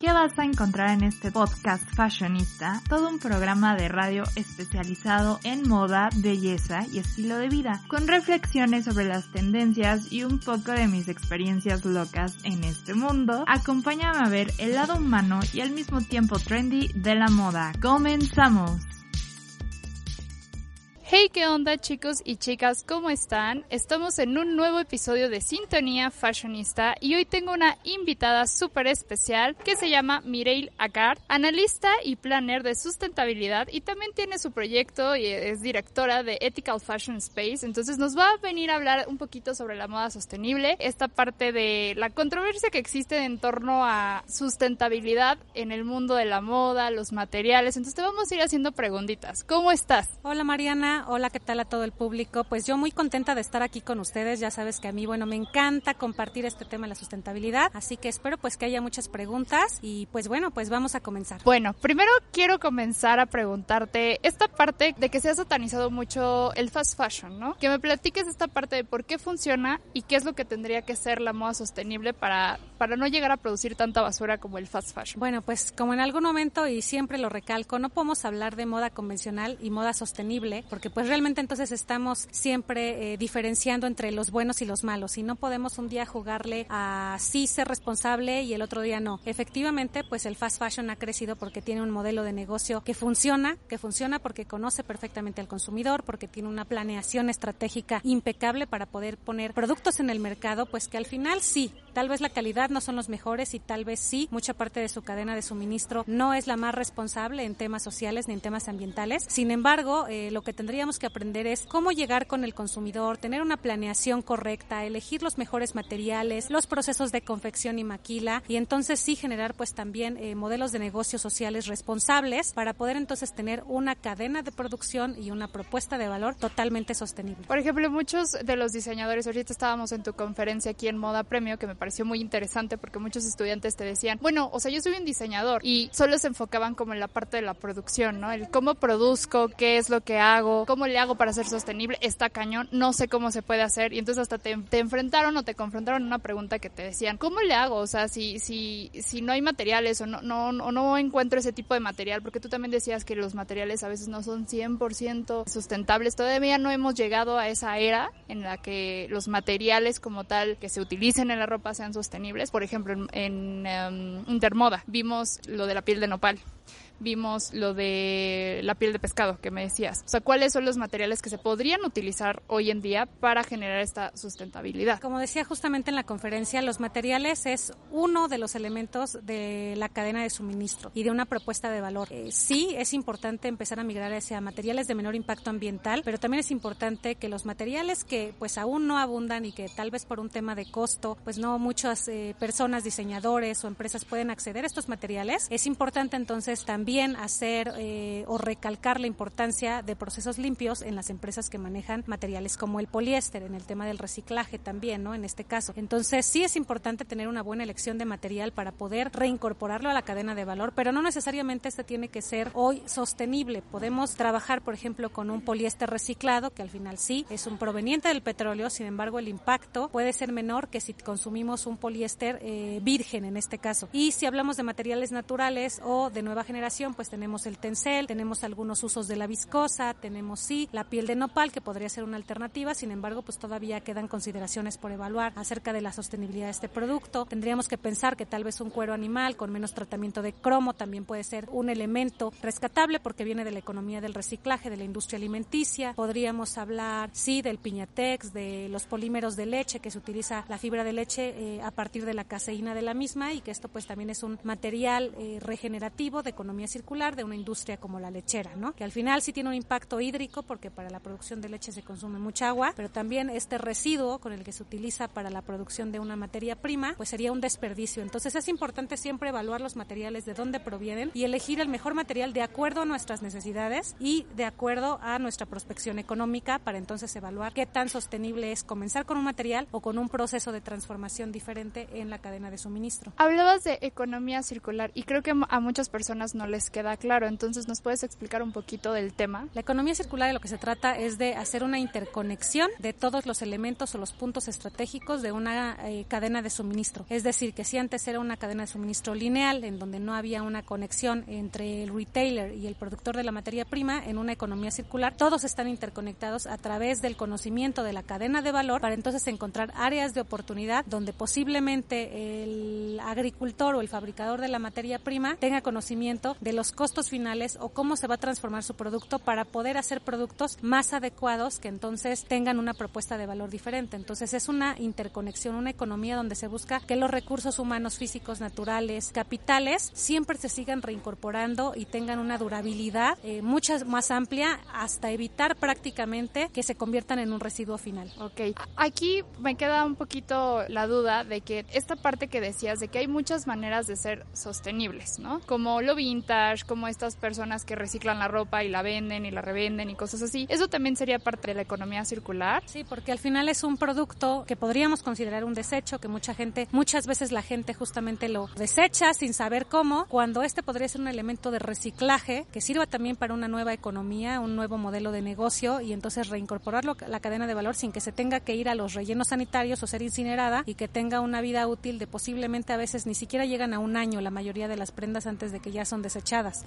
¿Qué vas a encontrar en este podcast fashionista? Todo un programa de radio especializado en moda, belleza y estilo de vida, con reflexiones sobre las tendencias y un poco de mis experiencias locas en este mundo. Acompáñame a ver el lado humano y al mismo tiempo trendy de la moda. ¡Comenzamos! Hey, ¿qué onda chicos y chicas? ¿Cómo están? Estamos en un nuevo episodio de Sintonía Fashionista y hoy tengo una invitada súper especial que se llama Mireille Agard, analista y planner de sustentabilidad y también tiene su proyecto y es directora de Ethical Fashion Space. Entonces nos va a venir a hablar un poquito sobre la moda sostenible, esta parte de la controversia que existe en torno a sustentabilidad en el mundo de la moda, los materiales. Entonces te vamos a ir haciendo preguntitas. ¿Cómo estás? Hola Mariana, hola, ¿qué tal a todo el público? Pues yo muy contenta de estar aquí con ustedes, ya sabes que a mí, bueno, me encanta compartir este tema de la sustentabilidad, así que espero pues que haya muchas preguntas y pues bueno, pues vamos a comenzar. Bueno, primero quiero comenzar a preguntarte esta parte de que se ha satanizado mucho el fast fashion, ¿no? Que me platiques esta parte de por qué funciona y qué es lo que tendría que ser la moda sostenible para, para no llegar a producir tanta basura como el fast fashion. Bueno, pues como en algún momento y siempre lo recalco, no podemos hablar de moda convencional y moda sostenible porque pues realmente entonces estamos siempre eh, diferenciando entre los buenos y los malos y no podemos un día jugarle a sí ser responsable y el otro día no. Efectivamente, pues el fast fashion ha crecido porque tiene un modelo de negocio que funciona, que funciona porque conoce perfectamente al consumidor, porque tiene una planeación estratégica impecable para poder poner productos en el mercado, pues que al final sí, tal vez la calidad no son los mejores y tal vez sí, mucha parte de su cadena de suministro no es la más responsable en temas sociales ni en temas ambientales. Sin embargo, eh, lo que tendría que aprender es cómo llegar con el consumidor, tener una planeación correcta, elegir los mejores materiales, los procesos de confección y maquila y entonces sí generar pues también eh, modelos de negocios sociales responsables para poder entonces tener una cadena de producción y una propuesta de valor totalmente sostenible. Por ejemplo, muchos de los diseñadores, ahorita estábamos en tu conferencia aquí en Moda Premio que me pareció muy interesante porque muchos estudiantes te decían, bueno, o sea, yo soy un diseñador y solo se enfocaban como en la parte de la producción, ¿no? El cómo produzco, qué es lo que hago, ¿cómo le hago para ser sostenible? Está cañón, no sé cómo se puede hacer. Y entonces hasta te, enfrentaron o te confrontaron una pregunta que te decían, ¿cómo le hago? O sea, si, si, si no hay materiales o no, no, no encuentro ese tipo de material, porque tú también decías que los materiales a veces no son 100% sustentables. Todavía no hemos llegado a esa era en la que los materiales como tal que se utilicen en la ropa sean sostenibles. Por ejemplo, en, em, Intermoda vimos lo de la piel de nopal vimos lo de la piel de pescado que me decías. O sea, ¿cuáles son los materiales que se podrían utilizar hoy en día para generar esta sustentabilidad? Como decía justamente en la conferencia, los materiales es uno de los elementos de la cadena de suministro y de una propuesta de valor. Eh, sí, es importante empezar a migrar hacia materiales de menor impacto ambiental, pero también es importante que los materiales que pues aún no abundan y que tal vez por un tema de costo, pues no muchas eh, personas, diseñadores o empresas pueden acceder a estos materiales, es importante entonces también también hacer eh, o recalcar la importancia de procesos limpios en las empresas que manejan materiales como el poliéster, en el tema del reciclaje también, ¿no? En este caso. Entonces, sí es importante tener una buena elección de material para poder reincorporarlo a la cadena de valor, pero no necesariamente este tiene que ser hoy sostenible. Podemos trabajar, por ejemplo, con un poliéster reciclado, que al final sí es un proveniente del petróleo, sin embargo, el impacto puede ser menor que si consumimos un poliéster eh, virgen en este caso. Y si hablamos de materiales naturales o de nueva generación, pues tenemos el tencel, tenemos algunos usos de la viscosa, tenemos sí la piel de nopal que podría ser una alternativa, sin embargo pues todavía quedan consideraciones por evaluar acerca de la sostenibilidad de este producto. Tendríamos que pensar que tal vez un cuero animal con menos tratamiento de cromo también puede ser un elemento rescatable porque viene de la economía del reciclaje, de la industria alimenticia. Podríamos hablar sí del piñatex, de los polímeros de leche que se utiliza la fibra de leche eh, a partir de la caseína de la misma y que esto pues también es un material eh, regenerativo de economía circular de una industria como la lechera, ¿no? Que al final sí tiene un impacto hídrico porque para la producción de leche se consume mucha agua, pero también este residuo con el que se utiliza para la producción de una materia prima, pues sería un desperdicio. Entonces es importante siempre evaluar los materiales de dónde provienen y elegir el mejor material de acuerdo a nuestras necesidades y de acuerdo a nuestra prospección económica para entonces evaluar qué tan sostenible es comenzar con un material o con un proceso de transformación diferente en la cadena de suministro. Hablabas de economía circular y creo que a muchas personas no les queda claro. Entonces, ¿nos puedes explicar un poquito del tema? La economía circular de lo que se trata es de hacer una interconexión de todos los elementos o los puntos estratégicos de una eh, cadena de suministro. Es decir, que si antes era una cadena de suministro lineal, en donde no había una conexión entre el retailer y el productor de la materia prima, en una economía circular, todos están interconectados a través del conocimiento de la cadena de valor para entonces encontrar áreas de oportunidad donde posiblemente el agricultor o el fabricador de la materia prima tenga conocimiento de los costos finales o cómo se va a transformar su producto para poder hacer productos más adecuados que entonces tengan una propuesta de valor diferente. Entonces es una interconexión, una economía donde se busca que los recursos humanos, físicos, naturales, capitales, siempre se sigan reincorporando y tengan una durabilidad eh, mucho más amplia hasta evitar prácticamente que se conviertan en un residuo final. Ok, aquí me queda un poquito la duda de que esta parte que decías de que hay muchas maneras de ser sostenibles, ¿no? Como lo vintage, como estas personas que reciclan la ropa y la venden y la revenden y cosas así. ¿Eso también sería parte de la economía circular? Sí, porque al final es un producto que podríamos considerar un desecho, que mucha gente, muchas veces la gente justamente lo desecha sin saber cómo, cuando este podría ser un elemento de reciclaje que sirva también para una nueva economía, un nuevo modelo de negocio y entonces reincorporarlo a la cadena de valor sin que se tenga que ir a los rellenos sanitarios o ser incinerada y que tenga una vida útil de posiblemente a veces ni siquiera llegan a un año la mayoría de las prendas antes de que ya son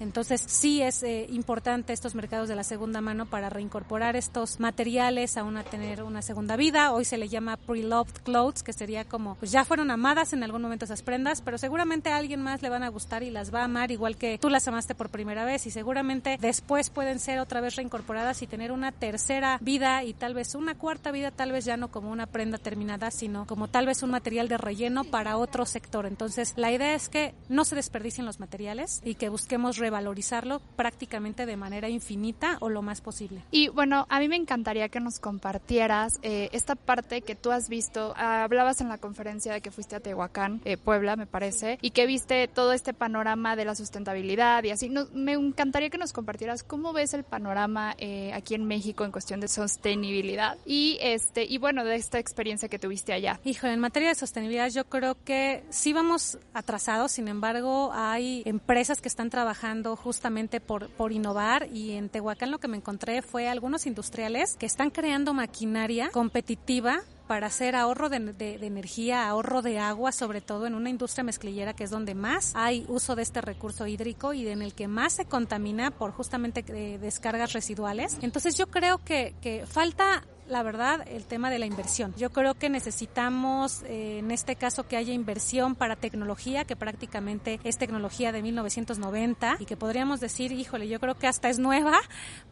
Entonces sí es eh, importante estos mercados de la segunda mano para reincorporar estos materiales a una tener una segunda vida. Hoy se le llama pre-loved clothes, que sería como pues ya fueron amadas en algún momento esas prendas, pero seguramente a alguien más le van a gustar y las va a amar igual que tú las amaste por primera vez y seguramente después pueden ser otra vez reincorporadas y tener una tercera vida y tal vez una cuarta vida, tal vez ya no como una prenda terminada, sino como tal vez un material de relleno para otro sector. Entonces, la idea es que no se desperdicien los materiales y que busquemos revalorizarlo prácticamente de manera infinita o lo más posible. Y bueno, a mí me encantaría que nos compartieras eh, esta parte que tú has visto. hablabas en la conferencia de que fuiste a Tehuacán, eh, Puebla, me parece, y que viste todo este panorama de la sustentabilidad y así. me encantaría que nos compartieras cómo ves el panorama eh, aquí en México en cuestión de sostenibilidad y este y bueno de esta experiencia que tuviste allá. Híjole, en materia de sostenibilidad yo creo que sí vamos atrasados. Sin embargo, hay empresas que están trabajando justamente por por innovar y en Tehuacán lo que me encontré fue algunos industriales que están creando maquinaria competitiva para hacer ahorro de, energía, ahorro de agua, sobre todo en una industria mezclillera que es donde más hay uso de este recurso hídrico y en el que más se contamina por justamente eh, descargas residuales. Entonces yo creo que falta la verdad, el tema de la inversión. Yo creo que necesitamos, eh, en este caso, que haya inversión para tecnología, que prácticamente es tecnología de 1990 y que podríamos decir, híjole, yo creo que hasta es nueva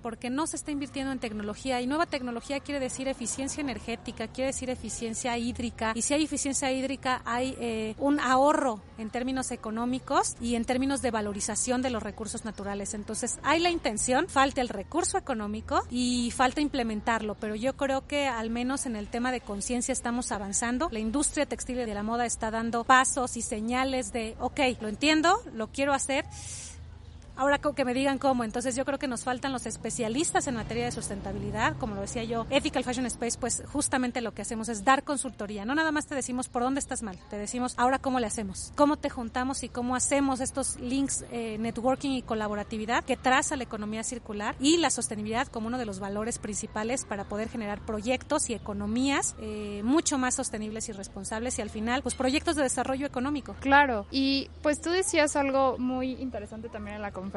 porque no se está invirtiendo en tecnología y nueva tecnología quiere decir eficiencia energética, quiere decir eficiencia hídrica y si hay eficiencia hídrica hay eh, un ahorro en términos económicos y en términos de valorización de los recursos naturales. Entonces, hay la intención, falta el recurso económico y falta implementarlo, pero yo creo que al menos en el tema de conciencia estamos avanzando. La industria textil y de la moda está dando pasos y señales de, ok, lo entiendo, lo quiero hacer ahora que me digan cómo. Entonces yo creo que nos faltan los especialistas en materia de sustentabilidad, como lo decía yo, Ethical Fashion Space, pues justamente lo que hacemos es dar consultoría. No nada más te decimos por dónde estás mal, te decimos ahora cómo le hacemos, cómo te juntamos y cómo hacemos estos links, eh, networking y colaboratividad que traza la economía circular y la sostenibilidad como uno de los valores principales para poder generar proyectos y economías eh, mucho más sostenibles y responsables y al final, pues proyectos de desarrollo económico. Claro, y pues tú decías algo muy interesante también en la conferencia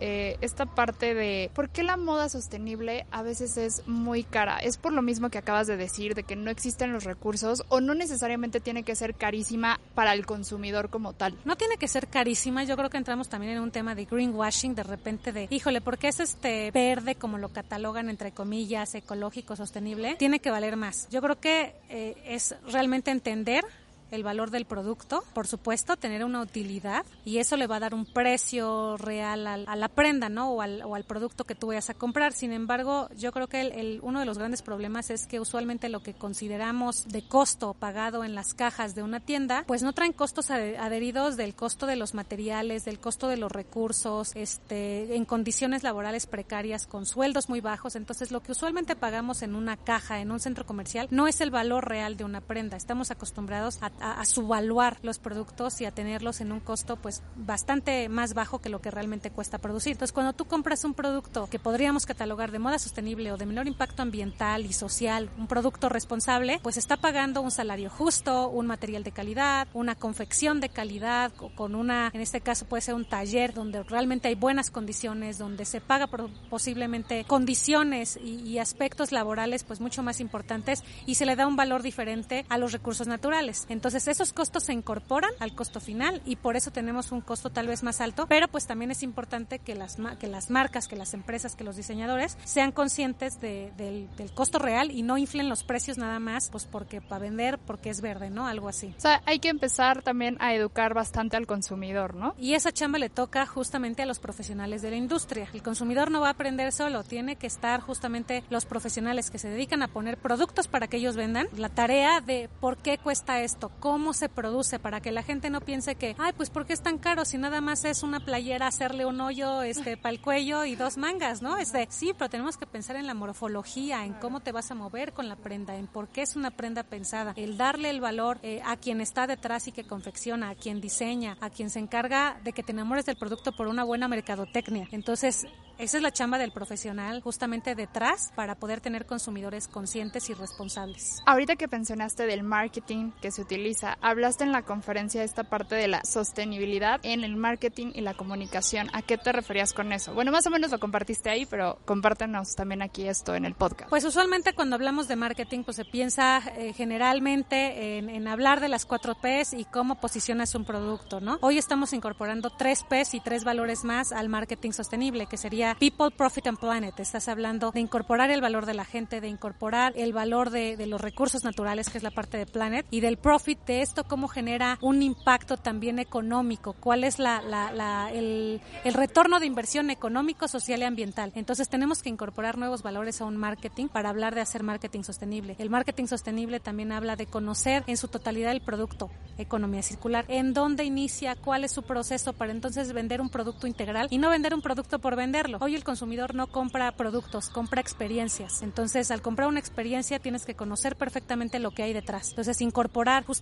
eh, esta parte de por qué la moda sostenible a veces es muy cara. Es por lo mismo que acabas de decir, de que no existen los recursos o no necesariamente tiene que ser carísima para el consumidor como tal. No tiene que ser carísima, yo creo que entramos también en un tema de greenwashing, de repente de, híjole, ¿por qué es este verde como lo catalogan entre comillas, ecológico, sostenible? Tiene que valer más. Yo creo que eh, es realmente entender el valor del producto, por supuesto, tener una utilidad y eso le va a dar un precio real a la prenda, ¿no? O al, o producto que tú vayas a comprar. Sin embargo, yo creo que el, uno de los grandes problemas es que usualmente lo que consideramos de costo pagado en las cajas de una tienda, pues no traen costos adheridos del costo de los materiales, del costo de los recursos, este, en condiciones laborales precarias, con sueldos muy bajos. Entonces, lo que usualmente pagamos en una caja, en un centro comercial, no es el valor real de una prenda. Estamos acostumbrados a a, a subvaluar los productos y a tenerlos en un costo pues bastante más bajo que lo que realmente cuesta producir. Entonces, cuando tú compras un producto que podríamos catalogar de moda sostenible o de menor impacto ambiental y social, un producto responsable, pues está pagando un salario justo, un material de calidad, una confección de calidad, con una, en este caso puede ser un taller donde realmente hay buenas condiciones, donde se paga por posiblemente condiciones y, y aspectos laborales pues mucho más importantes y se le da un valor diferente a los recursos naturales. Entonces esos costos se incorporan al costo final y por eso tenemos un costo tal vez más alto, pero pues también es importante que las, que las marcas, que las empresas, que los diseñadores sean conscientes de, del, del, costo real y no inflen los precios nada más, pues porque para vender, porque es verde, ¿no? Algo así. O sea, hay que empezar también a educar bastante al consumidor, ¿no? Y esa chamba le toca justamente a los profesionales de la industria. El consumidor no va a aprender solo, tiene que estar justamente los profesionales que se dedican a poner productos para que ellos vendan, la tarea de por qué cuesta esto, cómo se produce, para que la gente no piense que, ay, pues ¿por qué es tan caro si nada más es una playera hacerle un hoyo este para el cuello y dos mangas, ¿no? Este, sí, pero tenemos que pensar en la morfología, en cómo te vas a mover con la prenda, en por qué es una prenda pensada, el darle el valor eh, a quien está detrás y que confecciona, a quien diseña, a quien se encarga de que te enamores del producto por una buena mercadotecnia. Entonces, esa es la chamba del profesional justamente detrás para poder tener consumidores conscientes y responsables. Ahorita que mencionaste del marketing que se utiliza, hablaste en la conferencia esta parte de la sostenibilidad en el marketing y la comunicación. ¿A qué te referías con eso? Bueno, más o menos lo compartiste ahí, pero compártenos también aquí esto en el podcast. Pues usualmente cuando hablamos de marketing, pues se piensa eh, generalmente en, hablar de las cuatro P's y cómo posicionas un producto, ¿no? Hoy estamos incorporando tres P's y tres valores más al marketing sostenible, que sería People, Profit and Planet. Estás hablando de incorporar el valor de la gente, de incorporar el valor de los recursos naturales, que es la parte de Planet, y del profit, de esto cómo genera un impacto también económico, cuál es la, el, el retorno de inversión económico, social y ambiental. Entonces tenemos que incorporar nuevos valores a un marketing para hablar de hacer marketing sostenible. El marketing sostenible también habla de conocer en su totalidad el producto, economía circular, en dónde inicia, cuál es su proceso para entonces vender un producto integral y no vender un producto por venderlo. Hoy el consumidor no compra productos, compra experiencias. Entonces, al comprar una experiencia tienes que conocer perfectamente lo que hay detrás. Entonces, incorporar justamente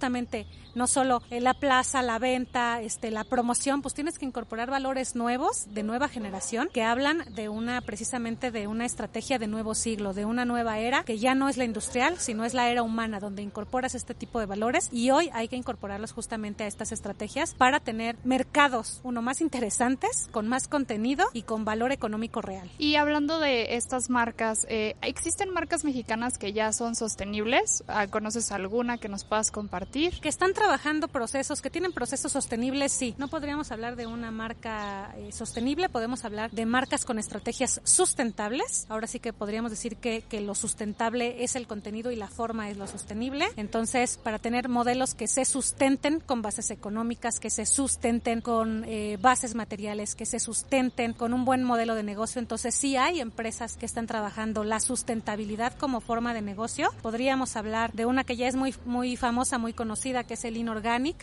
no solo la plaza, la venta, este, la promoción, pues tienes que incorporar valores nuevos de nueva generación que hablan de una precisamente de una estrategia de nuevo siglo, de una nueva era que ya no es la industrial, sino es la era humana donde incorporas este tipo de valores y hoy hay que incorporarlos justamente a estas estrategias para tener mercados uno más interesantes, con más contenido y con valor económico real. Y hablando de estas marcas, eh, ¿existen marcas mexicanas que ya son sostenibles? ¿Conoces alguna que nos puedas compartir? Que están trabajando procesos, que tienen procesos sostenibles, sí. No podríamos hablar de una marca eh, sostenible, podemos hablar de marcas con estrategias sustentables. Ahora sí que podríamos decir que, que lo sustentable es el contenido y la forma es lo sostenible. Entonces, para tener modelos que se sustenten con bases económicas, que se sustenten con eh, bases materiales, que se sustenten con un buen modelo de negocio, entonces sí hay empresas que están trabajando la sustentabilidad como forma de negocio. Podríamos hablar de una que ya es muy, muy famosa, muy conocida, que es el Inorganic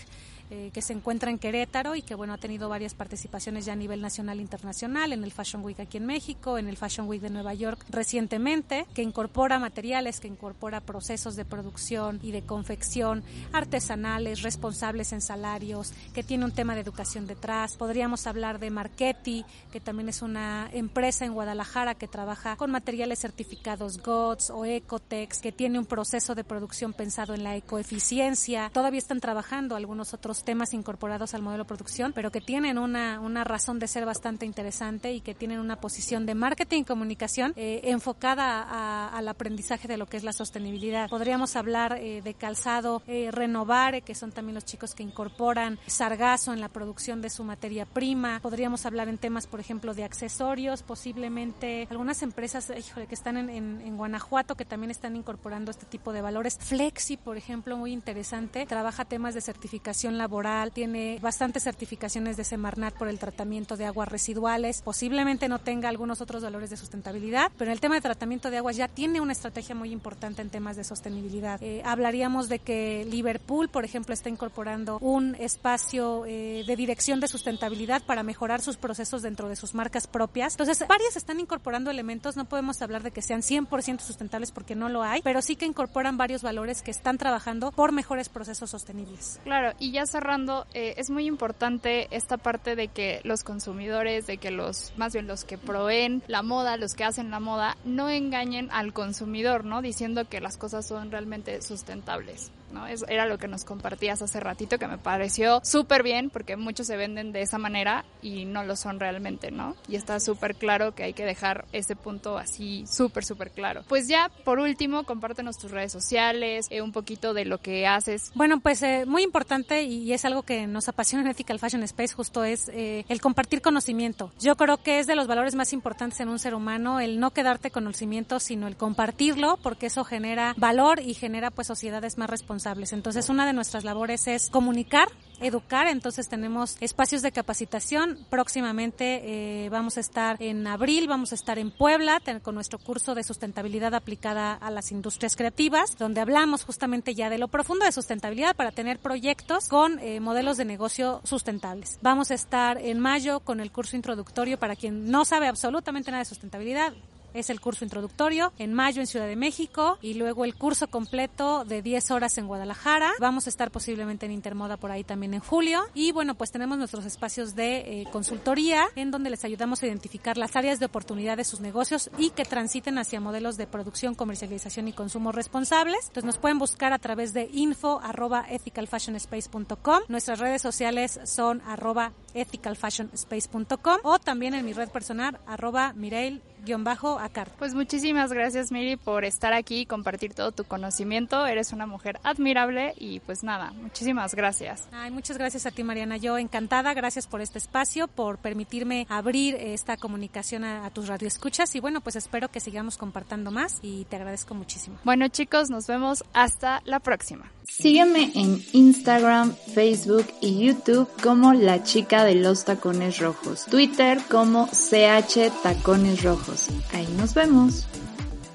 eh, que se encuentra en Querétaro y que bueno ha tenido varias participaciones ya a nivel nacional e internacional en el Fashion Week aquí en México, en el Fashion Week de Nueva York recientemente, que incorpora materiales, que incorpora procesos de producción y de confección artesanales, responsables en salarios, que tiene un tema de educación detrás. Podríamos hablar de Marchetti, que también es una empresa en Guadalajara que trabaja con materiales certificados GOTS o Ecotex, que tiene un proceso de producción pensado en la ecoeficiencia. Todavía están trabajando algunos otros temas incorporados al modelo de producción, pero que tienen una, una razón de ser bastante interesante y que tienen una posición de marketing y comunicación eh, enfocada a, al aprendizaje de lo que es la sostenibilidad. Podríamos hablar eh, de calzado eh, Renovare, que son también los chicos que incorporan sargazo en la producción de su materia prima. Podríamos hablar en temas, por ejemplo, de accesorios, posiblemente algunas empresas híjole, que están en, en, en Guanajuato que también están incorporando este tipo de valores. Flexi, por ejemplo, muy interesante, trabaja temas de certificación laboral, tiene bastantes certificaciones de Semarnat por el tratamiento de aguas residuales, posiblemente no tenga algunos otros valores de sustentabilidad, pero en el tema de tratamiento de aguas ya tiene una estrategia muy importante en temas de sostenibilidad. Eh, hablaríamos de que Liverpool, por ejemplo, está incorporando un espacio eh, de dirección de sustentabilidad para mejorar sus procesos dentro de sus marcas propias. Entonces, varias están incorporando elementos, no podemos hablar de que sean 100% sustentables porque no lo hay, pero sí que incorporan varios valores que están trabajando por mejores procesos sostenibles. Claro, y ya cerrando, eh, es muy importante esta parte de que los consumidores, de que los, más bien los que proveen la moda, los que hacen la moda, no engañen al consumidor, ¿no? Diciendo que las cosas son realmente sustentables. ¿No? Eso era lo que nos compartías hace ratito que me pareció súper bien porque muchos se venden de esa manera y no lo son realmente, ¿no? Y está súper claro que hay que dejar ese punto así súper, súper claro. Pues ya, por último, compártenos tus redes sociales, eh, un poquito de lo que haces. Bueno, pues eh, muy importante y es algo que nos apasiona en Ethical Fashion Space, justo es eh, el compartir conocimiento. Yo creo que es de los valores más importantes en un ser humano el no quedarte conocimiento, sino el compartirlo, porque eso genera valor y genera pues sociedades más responsables entonces, una de nuestras labores es comunicar educar, entonces tenemos espacios de capacitación. Próximamente eh, vamos a estar en abril, vamos a estar en Puebla con nuestro curso de sustentabilidad aplicada a las industrias creativas, donde hablamos justamente ya de lo profundo de sustentabilidad para tener proyectos con eh, modelos de negocio sustentables. Vamos a estar en mayo con el curso introductorio para quien no sabe absolutamente nada de sustentabilidad es el curso introductorio en mayo en Ciudad de México y luego el curso completo de 10 horas en Guadalajara. Vamos a estar posiblemente en Intermoda por ahí también en julio. Y bueno, pues tenemos nuestros espacios de eh, consultoría en donde les ayudamos a identificar las áreas de oportunidad de sus negocios y que transiten hacia modelos de producción, comercialización y consumo responsables. Entonces nos pueden buscar a través de info arroba ethicalfashionspace.com. Nuestras redes sociales son arroba ethicalfashionspace.com o también en mi red personal arroba Mireille bajo Pues muchísimas gracias Miri por estar aquí y compartir todo tu conocimiento. Eres una mujer admirable y pues nada, muchísimas gracias. Ay, muchas gracias a ti Mariana. Yo encantada, gracias por este espacio, por permitirme abrir esta comunicación a, a tus radioescuchas y bueno, pues espero que sigamos compartiendo más y te agradezco muchísimo. Bueno chicos, nos vemos hasta la próxima. Sígueme en Instagram, Facebook y YouTube como La Chica de los Tacones Rojos. Twitter como CH Tacones Rojos. Ahí nos vemos.